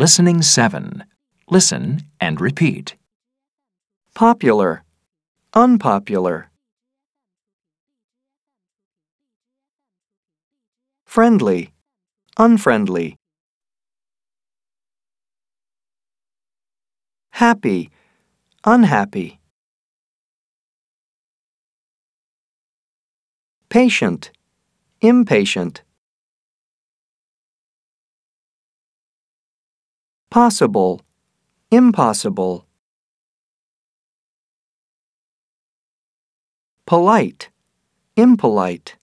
Listening 7. Listen and repeat. Popular. Unpopular. Friendly. Unfriendly. Happy. Unhappy. Patient. Impatient. Possible. Impossible. Polite. Impolite.